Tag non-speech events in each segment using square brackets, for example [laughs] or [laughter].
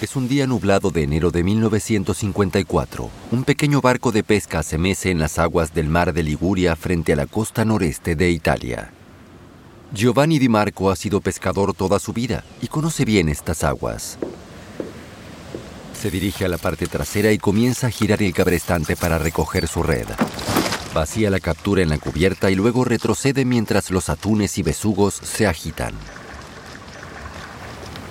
Es un día nublado de enero de 1954. Un pequeño barco de pesca se mece en las aguas del mar de Liguria frente a la costa noreste de Italia. Giovanni Di Marco ha sido pescador toda su vida y conoce bien estas aguas. Se dirige a la parte trasera y comienza a girar el cabrestante para recoger su red. Vacía la captura en la cubierta y luego retrocede mientras los atunes y besugos se agitan.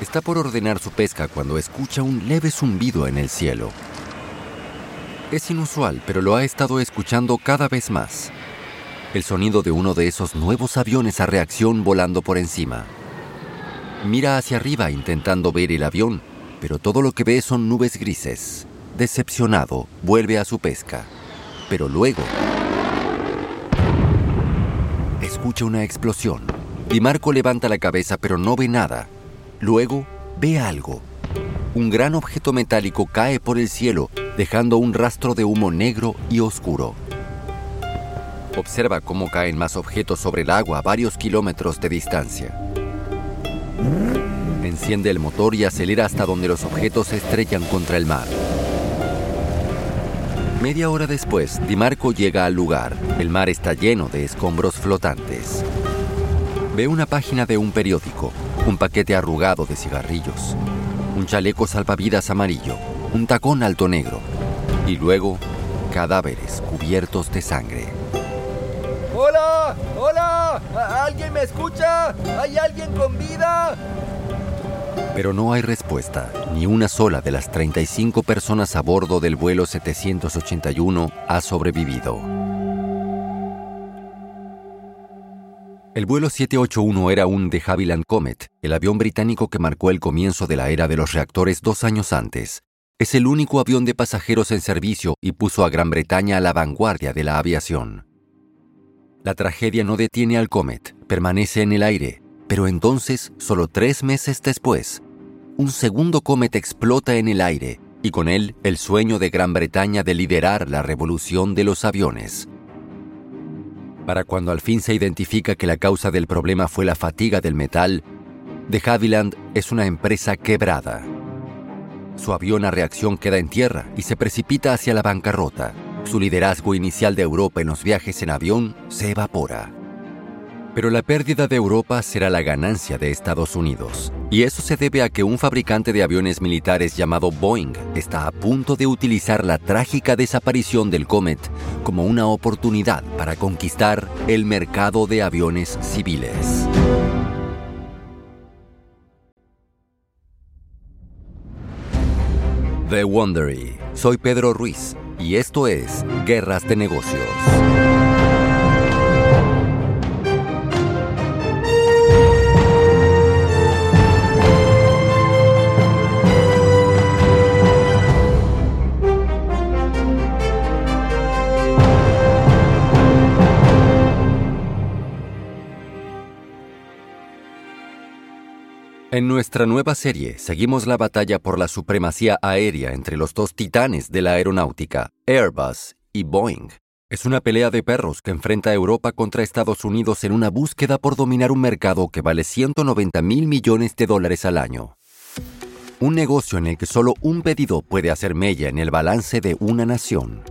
Está por ordenar su pesca cuando escucha un leve zumbido en el cielo. Es inusual, pero lo ha estado escuchando cada vez más. El sonido de uno de esos nuevos aviones a reacción volando por encima. Mira hacia arriba intentando ver el avión, pero todo lo que ve son nubes grises. Decepcionado, vuelve a su pesca. Pero luego... Escucha una explosión. Di Marco levanta la cabeza pero no ve nada. Luego ve algo. Un gran objeto metálico cae por el cielo, dejando un rastro de humo negro y oscuro. Observa cómo caen más objetos sobre el agua a varios kilómetros de distancia. Enciende el motor y acelera hasta donde los objetos se estrellan contra el mar. Media hora después, Di Marco llega al lugar. El mar está lleno de escombros flotantes. Ve una página de un periódico un paquete arrugado de cigarrillos, un chaleco salvavidas amarillo, un tacón alto negro y luego cadáveres cubiertos de sangre. ¡Hola! ¡Hola! ¿Alguien me escucha? ¿Hay alguien con vida? Pero no hay respuesta. Ni una sola de las 35 personas a bordo del vuelo 781 ha sobrevivido. El vuelo 781 era un de Havilland Comet, el avión británico que marcó el comienzo de la era de los reactores dos años antes. Es el único avión de pasajeros en servicio y puso a Gran Bretaña a la vanguardia de la aviación. La tragedia no detiene al Comet, permanece en el aire, pero entonces, solo tres meses después, un segundo Comet explota en el aire y con él el sueño de Gran Bretaña de liderar la revolución de los aviones para cuando al fin se identifica que la causa del problema fue la fatiga del metal, de Havilland es una empresa quebrada. Su avión a reacción queda en tierra y se precipita hacia la bancarrota. Su liderazgo inicial de Europa en los viajes en avión se evapora. Pero la pérdida de Europa será la ganancia de Estados Unidos. Y eso se debe a que un fabricante de aviones militares llamado Boeing está a punto de utilizar la trágica desaparición del Comet como una oportunidad para conquistar el mercado de aviones civiles. The Wondery. Soy Pedro Ruiz y esto es Guerras de Negocios. En nuestra nueva serie seguimos la batalla por la supremacía aérea entre los dos titanes de la aeronáutica, Airbus y Boeing. Es una pelea de perros que enfrenta a Europa contra Estados Unidos en una búsqueda por dominar un mercado que vale 190 mil millones de dólares al año. Un negocio en el que solo un pedido puede hacer mella en el balance de una nación.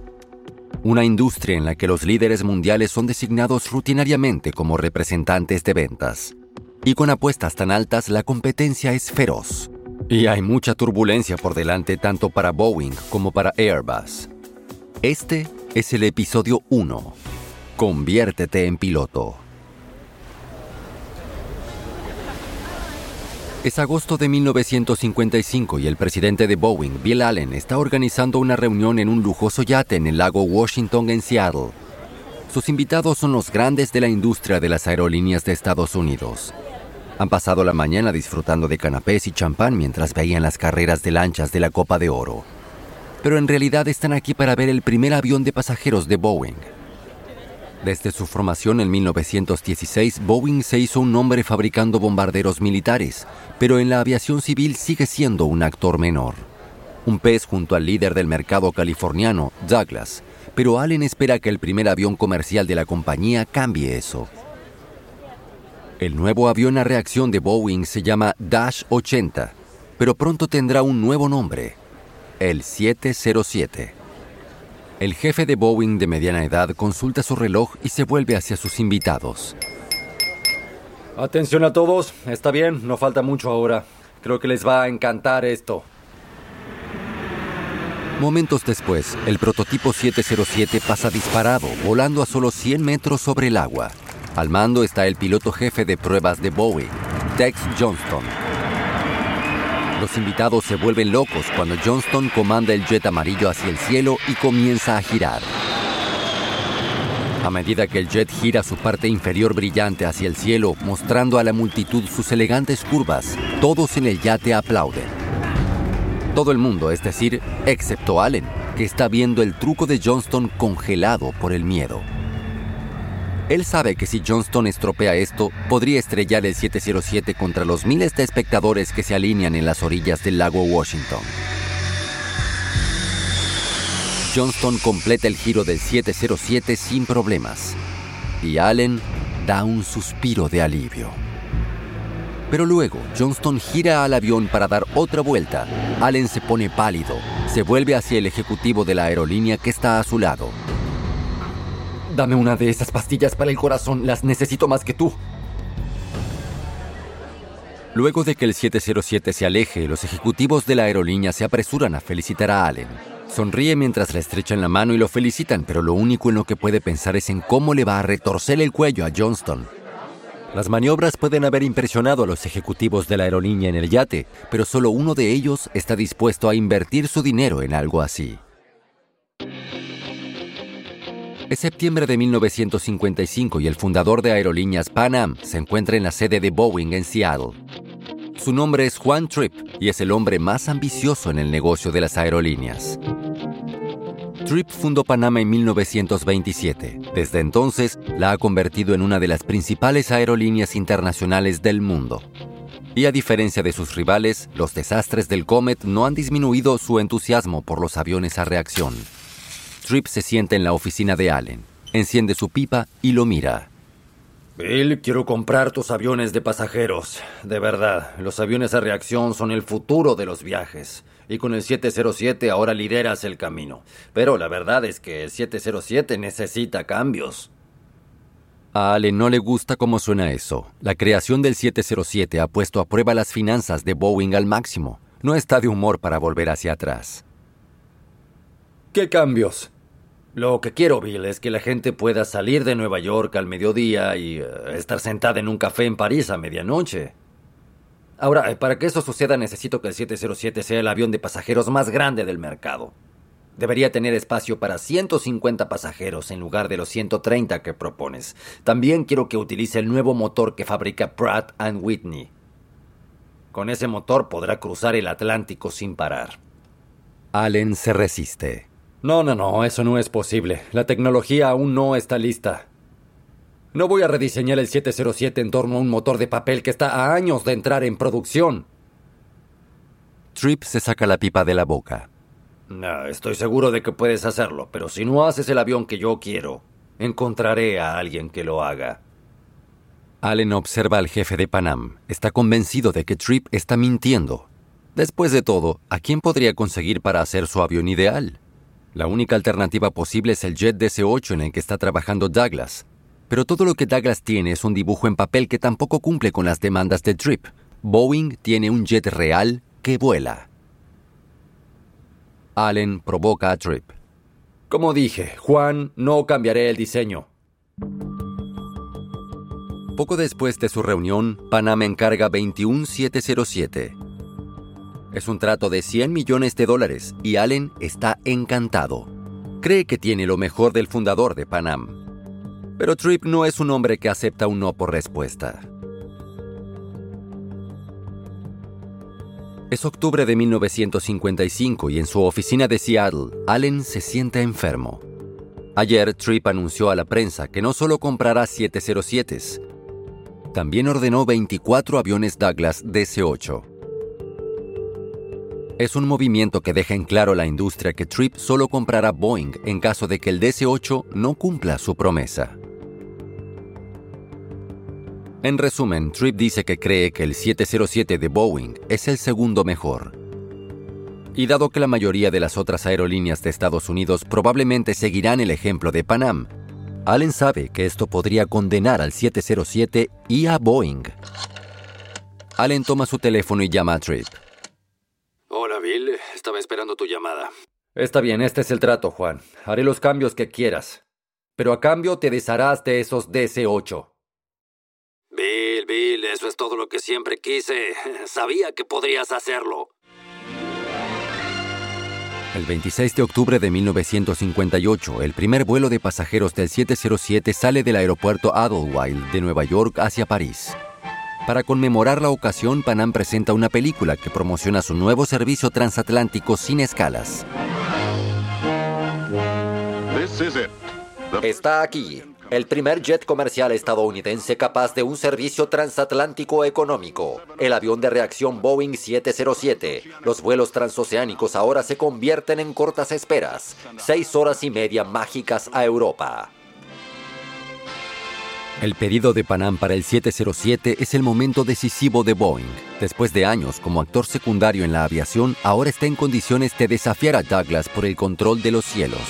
Una industria en la que los líderes mundiales son designados rutinariamente como representantes de ventas y con apuestas tan altas la competencia es feroz. Y hay mucha turbulencia por delante tanto para Boeing como para Airbus. Este es el episodio 1. Conviértete en piloto. Es agosto de 1955 y el presidente de Boeing, Bill Allen, está organizando una reunión en un lujoso yate en el lago Washington en Seattle. Sus invitados son los grandes de la industria de las aerolíneas de Estados Unidos. Han pasado la mañana disfrutando de canapés y champán mientras veían las carreras de lanchas de la Copa de Oro. Pero en realidad están aquí para ver el primer avión de pasajeros de Boeing. Desde su formación en 1916, Boeing se hizo un nombre fabricando bombarderos militares, pero en la aviación civil sigue siendo un actor menor. Un pez junto al líder del mercado californiano, Douglas, pero Allen espera que el primer avión comercial de la compañía cambie eso. El nuevo avión a reacción de Boeing se llama Dash 80. pero pronto tendrá un nuevo nombre, el 707. El jefe de Boeing de mediana edad consulta su reloj y se vuelve hacia sus invitados. Atención a todos, está bien, no falta mucho ahora. Creo que les va a encantar esto. Momentos después, el prototipo 707 pasa disparado, volando a solo 100 metros sobre el agua. Al mando está el piloto jefe de pruebas de Boeing, Tex Johnston. Los invitados se vuelven locos cuando Johnston comanda el jet amarillo hacia el cielo y comienza a girar. A medida que el jet gira su parte inferior brillante hacia el cielo, mostrando a la multitud sus elegantes curvas, todos en el yate aplauden. Todo el mundo, es decir, excepto Allen, que está viendo el truco de Johnston congelado por el miedo. Él sabe que si Johnston estropea esto, podría estrellar el 707 contra los miles de espectadores que se alinean en las orillas del lago Washington. Johnston completa el giro del 707 sin problemas. Y Allen da un suspiro de alivio. Pero luego, Johnston gira al avión para dar otra vuelta. Allen se pone pálido. Se vuelve hacia el ejecutivo de la aerolínea que está a su lado. Dame una de esas pastillas para el corazón. Las necesito más que tú. Luego de que el 707 se aleje, los ejecutivos de la aerolínea se apresuran a felicitar a Allen. Sonríe mientras le estrechan la mano y lo felicitan, pero lo único en lo que puede pensar es en cómo le va a retorcer el cuello a Johnston. Las maniobras pueden haber impresionado a los ejecutivos de la aerolínea en el yate, pero solo uno de ellos está dispuesto a invertir su dinero en algo así. Es septiembre de 1955 y el fundador de aerolíneas Pan Am se encuentra en la sede de Boeing en Seattle. Su nombre es Juan Tripp y es el hombre más ambicioso en el negocio de las aerolíneas. Tripp fundó Panama en 1927. Desde entonces, la ha convertido en una de las principales aerolíneas internacionales del mundo. Y a diferencia de sus rivales, los desastres del Comet no han disminuido su entusiasmo por los aviones a reacción. Tripp se sienta en la oficina de Allen, enciende su pipa y lo mira. Bill, quiero comprar tus aviones de pasajeros. De verdad, los aviones a reacción son el futuro de los viajes y con el 707 ahora lideras el camino. Pero la verdad es que el 707 necesita cambios. A Ale no le gusta cómo suena eso. La creación del 707 ha puesto a prueba las finanzas de Boeing al máximo. No está de humor para volver hacia atrás. ¿Qué cambios? Lo que quiero, Bill, es que la gente pueda salir de Nueva York al mediodía y eh, estar sentada en un café en París a medianoche. Ahora, eh, para que eso suceda necesito que el 707 sea el avión de pasajeros más grande del mercado. Debería tener espacio para 150 pasajeros en lugar de los 130 que propones. También quiero que utilice el nuevo motor que fabrica Pratt ⁇ Whitney. Con ese motor podrá cruzar el Atlántico sin parar. Allen se resiste. No, no, no, eso no es posible. La tecnología aún no está lista. No voy a rediseñar el 707 en torno a un motor de papel que está a años de entrar en producción. Tripp se saca la pipa de la boca. No, estoy seguro de que puedes hacerlo, pero si no haces el avión que yo quiero, encontraré a alguien que lo haga. Allen observa al jefe de Panam. Está convencido de que Tripp está mintiendo. Después de todo, ¿a quién podría conseguir para hacer su avión ideal? La única alternativa posible es el jet DC-8 en el que está trabajando Douglas, pero todo lo que Douglas tiene es un dibujo en papel que tampoco cumple con las demandas de Trip. Boeing tiene un jet real que vuela. Allen provoca a Trip. Como dije, Juan, no cambiaré el diseño. Poco después de su reunión, Panamá encarga 21707. Es un trato de 100 millones de dólares y Allen está encantado. Cree que tiene lo mejor del fundador de Panam. Pero Tripp no es un hombre que acepta un no por respuesta. Es octubre de 1955 y en su oficina de Seattle, Allen se sienta enfermo. Ayer, Tripp anunció a la prensa que no solo comprará 707s, también ordenó 24 aviones Douglas DC-8. Es un movimiento que deja en claro a la industria que Tripp solo comprará Boeing en caso de que el DC-8 no cumpla su promesa. En resumen, Tripp dice que cree que el 707 de Boeing es el segundo mejor. Y dado que la mayoría de las otras aerolíneas de Estados Unidos probablemente seguirán el ejemplo de Panam, Allen sabe que esto podría condenar al 707 y a Boeing. Allen toma su teléfono y llama a Tripp. Estaba esperando tu llamada. Está bien, este es el trato, Juan. Haré los cambios que quieras. Pero a cambio te desharás de esos DC-8. Bill, Bill, eso es todo lo que siempre quise. [laughs] Sabía que podrías hacerlo. El 26 de octubre de 1958, el primer vuelo de pasajeros del 707 sale del aeropuerto Idlewild de Nueva York hacia París. Para conmemorar la ocasión, Panam presenta una película que promociona su nuevo servicio transatlántico sin escalas. Está aquí, el primer jet comercial estadounidense capaz de un servicio transatlántico económico, el avión de reacción Boeing 707. Los vuelos transoceánicos ahora se convierten en cortas esperas, seis horas y media mágicas a Europa. El pedido de Panam para el 707 es el momento decisivo de Boeing. Después de años como actor secundario en la aviación, ahora está en condiciones de desafiar a Douglas por el control de los cielos.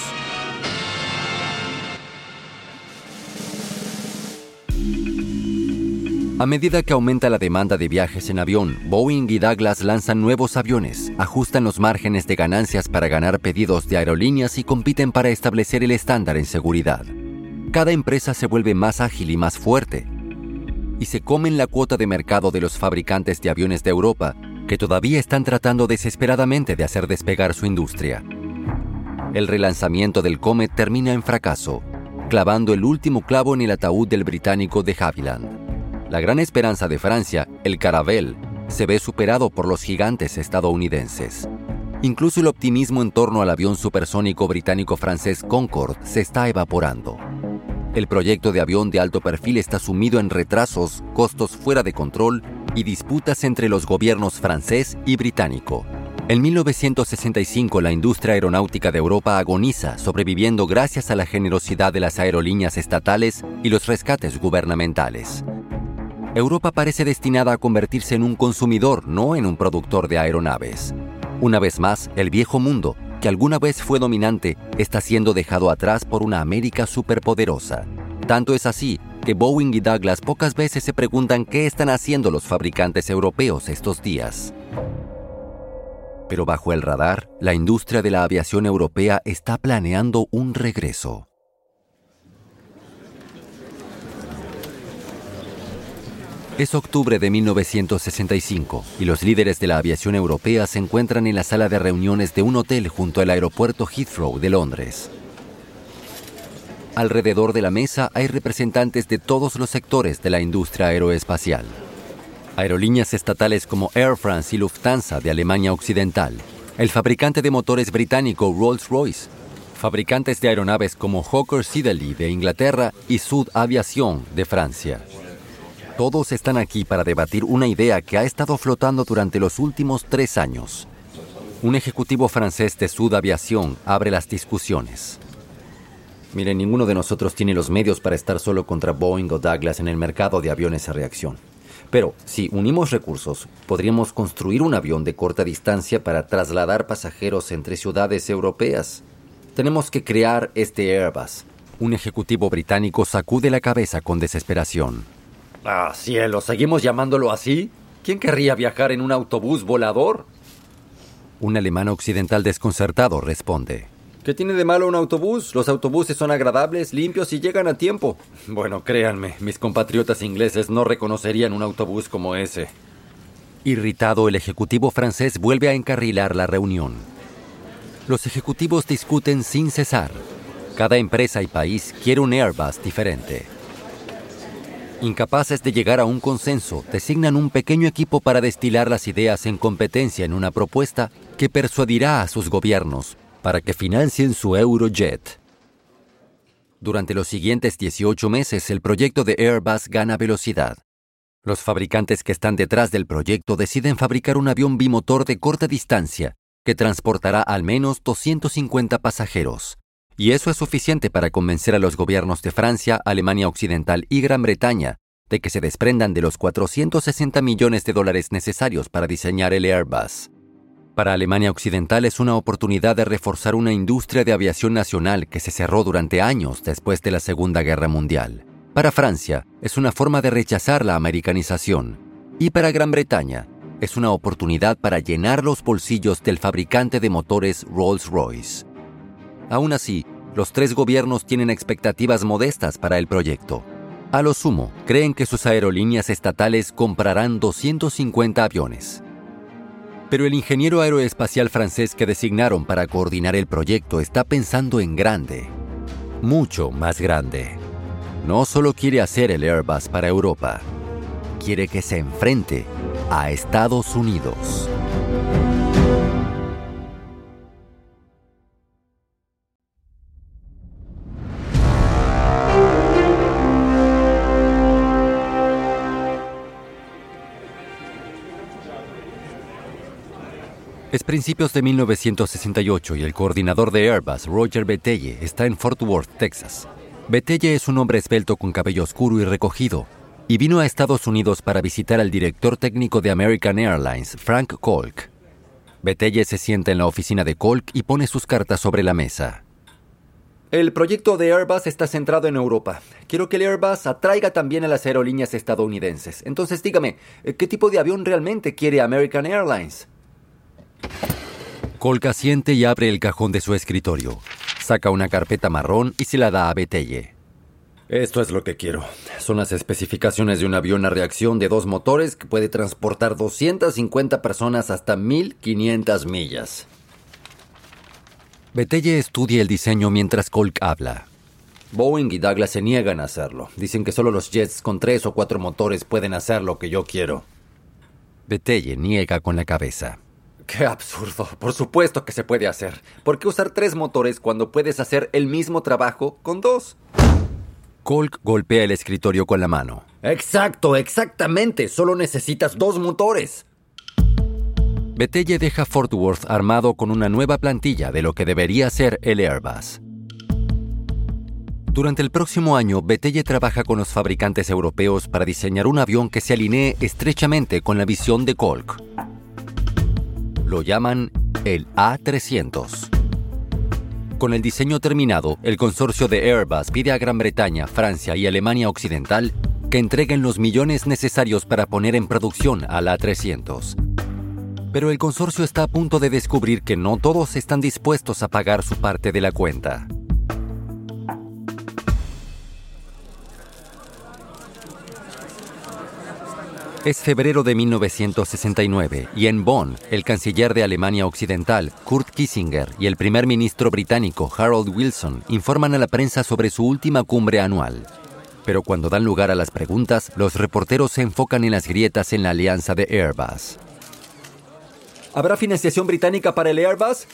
A medida que aumenta la demanda de viajes en avión, Boeing y Douglas lanzan nuevos aviones, ajustan los márgenes de ganancias para ganar pedidos de aerolíneas y compiten para establecer el estándar en seguridad. Cada empresa se vuelve más ágil y más fuerte, y se comen la cuota de mercado de los fabricantes de aviones de Europa, que todavía están tratando desesperadamente de hacer despegar su industria. El relanzamiento del Comet termina en fracaso, clavando el último clavo en el ataúd del británico de Havilland. La gran esperanza de Francia, el Caravelle, se ve superado por los gigantes estadounidenses. Incluso el optimismo en torno al avión supersónico británico-francés Concorde se está evaporando. El proyecto de avión de alto perfil está sumido en retrasos, costos fuera de control y disputas entre los gobiernos francés y británico. En 1965 la industria aeronáutica de Europa agoniza, sobreviviendo gracias a la generosidad de las aerolíneas estatales y los rescates gubernamentales. Europa parece destinada a convertirse en un consumidor, no en un productor de aeronaves. Una vez más, el viejo mundo, que alguna vez fue dominante, está siendo dejado atrás por una América superpoderosa. Tanto es así que Boeing y Douglas pocas veces se preguntan qué están haciendo los fabricantes europeos estos días. Pero bajo el radar, la industria de la aviación europea está planeando un regreso. Es octubre de 1965 y los líderes de la aviación europea se encuentran en la sala de reuniones de un hotel junto al aeropuerto Heathrow de Londres. Alrededor de la mesa hay representantes de todos los sectores de la industria aeroespacial. Aerolíneas estatales como Air France y Lufthansa de Alemania Occidental, el fabricante de motores británico Rolls-Royce, fabricantes de aeronaves como Hawker Siddeley de Inglaterra y Sud Aviation de Francia. Todos están aquí para debatir una idea que ha estado flotando durante los últimos tres años. Un ejecutivo francés de Sud Aviación abre las discusiones. Miren, ninguno de nosotros tiene los medios para estar solo contra Boeing o Douglas en el mercado de aviones a reacción. Pero si unimos recursos, podríamos construir un avión de corta distancia para trasladar pasajeros entre ciudades europeas. Tenemos que crear este Airbus. Un ejecutivo británico sacude la cabeza con desesperación. Ah, cielo, ¿seguimos llamándolo así? ¿Quién querría viajar en un autobús volador? Un alemán occidental desconcertado responde. ¿Qué tiene de malo un autobús? Los autobuses son agradables, limpios y llegan a tiempo. Bueno, créanme, mis compatriotas ingleses no reconocerían un autobús como ese. Irritado, el ejecutivo francés vuelve a encarrilar la reunión. Los ejecutivos discuten sin cesar. Cada empresa y país quiere un Airbus diferente. Incapaces de llegar a un consenso, designan un pequeño equipo para destilar las ideas en competencia en una propuesta que persuadirá a sus gobiernos para que financien su Eurojet. Durante los siguientes 18 meses, el proyecto de Airbus gana velocidad. Los fabricantes que están detrás del proyecto deciden fabricar un avión bimotor de corta distancia que transportará al menos 250 pasajeros y eso es suficiente para convencer a los gobiernos de Francia, Alemania Occidental y Gran Bretaña de que se desprendan de los 460 millones de dólares necesarios para diseñar el Airbus. Para Alemania Occidental es una oportunidad de reforzar una industria de aviación nacional que se cerró durante años después de la Segunda Guerra Mundial. Para Francia es una forma de rechazar la americanización. Y para Gran Bretaña es una oportunidad para llenar los bolsillos del fabricante de motores Rolls-Royce. Aún así, los tres gobiernos tienen expectativas modestas para el proyecto. A lo sumo, creen que sus aerolíneas estatales comprarán 250 aviones. Pero el ingeniero aeroespacial francés que designaron para coordinar el proyecto está pensando en grande, mucho más grande. No solo quiere hacer el Airbus para Europa, quiere que se enfrente a Estados Unidos. Es principios de 1968 y el coordinador de Airbus, Roger Betelle, está en Fort Worth, Texas. Betelle es un hombre esbelto con cabello oscuro y recogido, y vino a Estados Unidos para visitar al director técnico de American Airlines, Frank Kolk. Betelle se sienta en la oficina de Kolk y pone sus cartas sobre la mesa. El proyecto de Airbus está centrado en Europa. Quiero que el Airbus atraiga también a las aerolíneas estadounidenses. Entonces dígame, ¿qué tipo de avión realmente quiere American Airlines? Colca siente y abre el cajón de su escritorio. Saca una carpeta marrón y se la da a Betelle. Esto es lo que quiero. Son las especificaciones de un avión a reacción de dos motores que puede transportar 250 personas hasta 1500 millas. Betelle estudia el diseño mientras Colk habla. Boeing y Douglas se niegan a hacerlo. Dicen que solo los jets con tres o cuatro motores pueden hacer lo que yo quiero. Betelle niega con la cabeza. Qué absurdo. Por supuesto que se puede hacer. ¿Por qué usar tres motores cuando puedes hacer el mismo trabajo con dos? Colk golpea el escritorio con la mano. Exacto, exactamente. Solo necesitas dos motores. Betelle deja Fort Worth armado con una nueva plantilla de lo que debería ser el Airbus. Durante el próximo año, Betelle trabaja con los fabricantes europeos para diseñar un avión que se alinee estrechamente con la visión de Colk. Lo llaman el A300. Con el diseño terminado, el consorcio de Airbus pide a Gran Bretaña, Francia y Alemania Occidental que entreguen los millones necesarios para poner en producción al A300. Pero el consorcio está a punto de descubrir que no todos están dispuestos a pagar su parte de la cuenta. Es febrero de 1969 y en Bonn, el canciller de Alemania Occidental, Kurt Kissinger, y el primer ministro británico, Harold Wilson, informan a la prensa sobre su última cumbre anual. Pero cuando dan lugar a las preguntas, los reporteros se enfocan en las grietas en la alianza de Airbus. ¿Habrá financiación británica para el Airbus?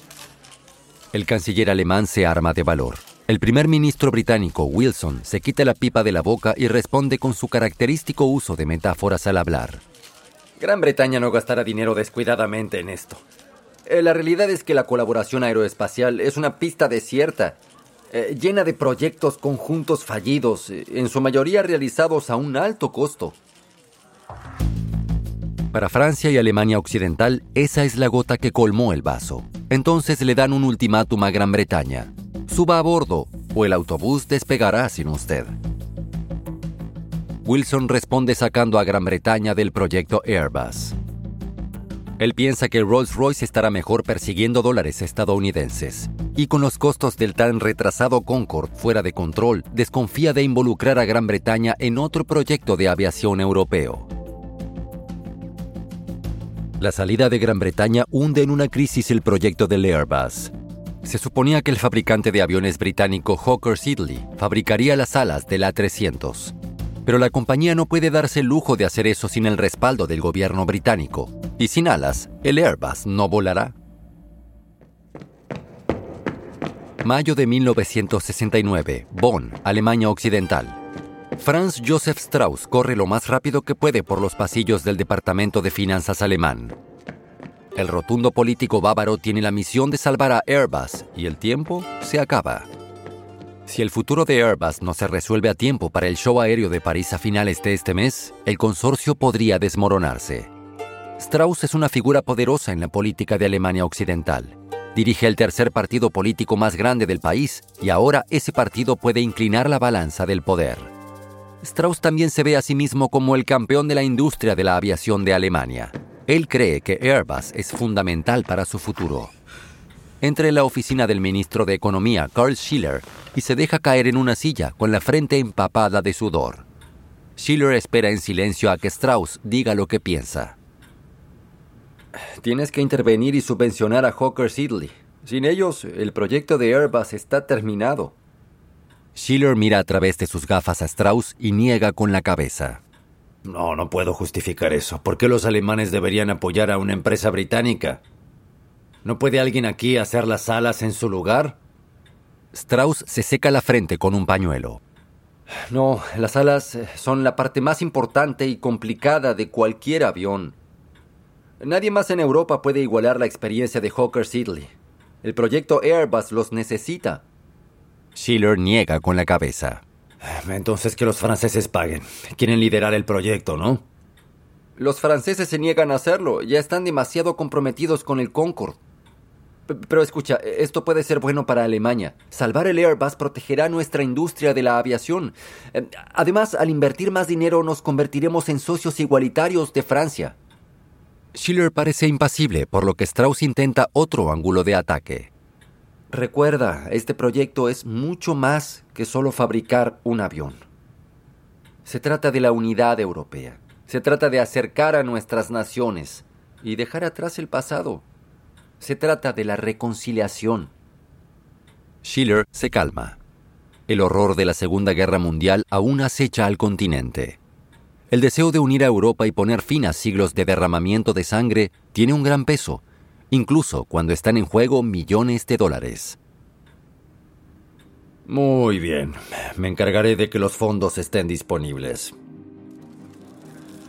El canciller alemán se arma de valor. El primer ministro británico, Wilson, se quita la pipa de la boca y responde con su característico uso de metáforas al hablar. Gran Bretaña no gastará dinero descuidadamente en esto. Eh, la realidad es que la colaboración aeroespacial es una pista desierta, eh, llena de proyectos conjuntos fallidos, eh, en su mayoría realizados a un alto costo. Para Francia y Alemania Occidental, esa es la gota que colmó el vaso. Entonces le dan un ultimátum a Gran Bretaña. Suba a bordo o el autobús despegará sin usted. Wilson responde sacando a Gran Bretaña del proyecto Airbus. Él piensa que Rolls-Royce estará mejor persiguiendo dólares estadounidenses. Y con los costos del tan retrasado Concorde fuera de control, desconfía de involucrar a Gran Bretaña en otro proyecto de aviación europeo. La salida de Gran Bretaña hunde en una crisis el proyecto del Airbus. Se suponía que el fabricante de aviones británico Hawker Siddeley fabricaría las alas del A300. Pero la compañía no puede darse el lujo de hacer eso sin el respaldo del gobierno británico. Y sin alas, el Airbus no volará. Mayo de 1969, Bonn, Alemania Occidental. Franz Josef Strauss corre lo más rápido que puede por los pasillos del Departamento de Finanzas alemán. El rotundo político bávaro tiene la misión de salvar a Airbus y el tiempo se acaba. Si el futuro de Airbus no se resuelve a tiempo para el show aéreo de París a finales de este mes, el consorcio podría desmoronarse. Strauss es una figura poderosa en la política de Alemania Occidental. Dirige el tercer partido político más grande del país y ahora ese partido puede inclinar la balanza del poder. Strauss también se ve a sí mismo como el campeón de la industria de la aviación de Alemania. Él cree que Airbus es fundamental para su futuro. Entra en la oficina del ministro de Economía, Carl Schiller, y se deja caer en una silla con la frente empapada de sudor. Schiller espera en silencio a que Strauss diga lo que piensa. Tienes que intervenir y subvencionar a Hawker Sidley. Sin ellos, el proyecto de Airbus está terminado. Schiller mira a través de sus gafas a Strauss y niega con la cabeza. No, no puedo justificar eso. ¿Por qué los alemanes deberían apoyar a una empresa británica? ¿No puede alguien aquí hacer las alas en su lugar? Strauss se seca la frente con un pañuelo. No, las alas eh, son la parte más importante y complicada de cualquier avión. Nadie más en Europa puede igualar la experiencia de Hawker Sidley. El proyecto Airbus los necesita. Schiller niega con la cabeza. Entonces que los franceses paguen. Quieren liderar el proyecto, ¿no? Los franceses se niegan a hacerlo. Ya están demasiado comprometidos con el Concorde. Pero escucha, esto puede ser bueno para Alemania. Salvar el Airbus protegerá nuestra industria de la aviación. Eh, además, al invertir más dinero nos convertiremos en socios igualitarios de Francia. Schiller parece impasible, por lo que Strauss intenta otro ángulo de ataque. Recuerda, este proyecto es mucho más que solo fabricar un avión. Se trata de la unidad europea. Se trata de acercar a nuestras naciones y dejar atrás el pasado. Se trata de la reconciliación. Schiller se calma. El horror de la Segunda Guerra Mundial aún acecha al continente. El deseo de unir a Europa y poner fin a siglos de derramamiento de sangre tiene un gran peso incluso cuando están en juego millones de dólares. Muy bien, me encargaré de que los fondos estén disponibles.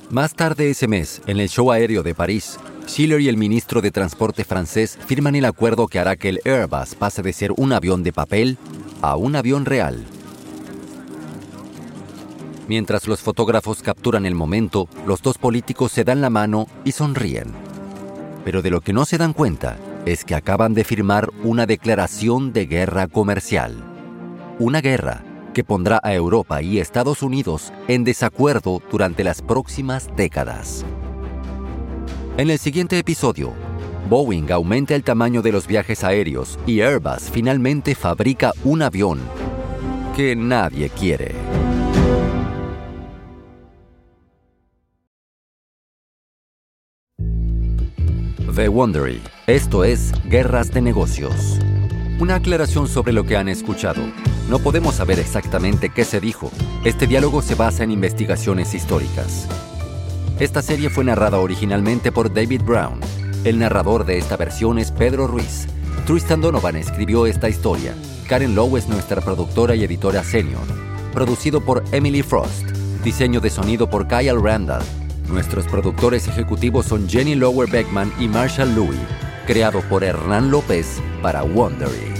Más tarde ese mes, en el show aéreo de París, Schiller y el ministro de Transporte francés firman el acuerdo que hará que el Airbus pase de ser un avión de papel a un avión real. Mientras los fotógrafos capturan el momento, los dos políticos se dan la mano y sonríen. Pero de lo que no se dan cuenta es que acaban de firmar una declaración de guerra comercial. Una guerra que pondrá a Europa y Estados Unidos en desacuerdo durante las próximas décadas. En el siguiente episodio, Boeing aumenta el tamaño de los viajes aéreos y Airbus finalmente fabrica un avión que nadie quiere. The Wondery. Esto es Guerras de Negocios. Una aclaración sobre lo que han escuchado. No podemos saber exactamente qué se dijo. Este diálogo se basa en investigaciones históricas. Esta serie fue narrada originalmente por David Brown. El narrador de esta versión es Pedro Ruiz. Tristan Donovan escribió esta historia. Karen Lowe es nuestra productora y editora senior. Producido por Emily Frost. Diseño de sonido por Kyle Randall. Nuestros productores ejecutivos son Jenny Lower Beckman y Marshall Louis, creado por Hernán López para Wondery.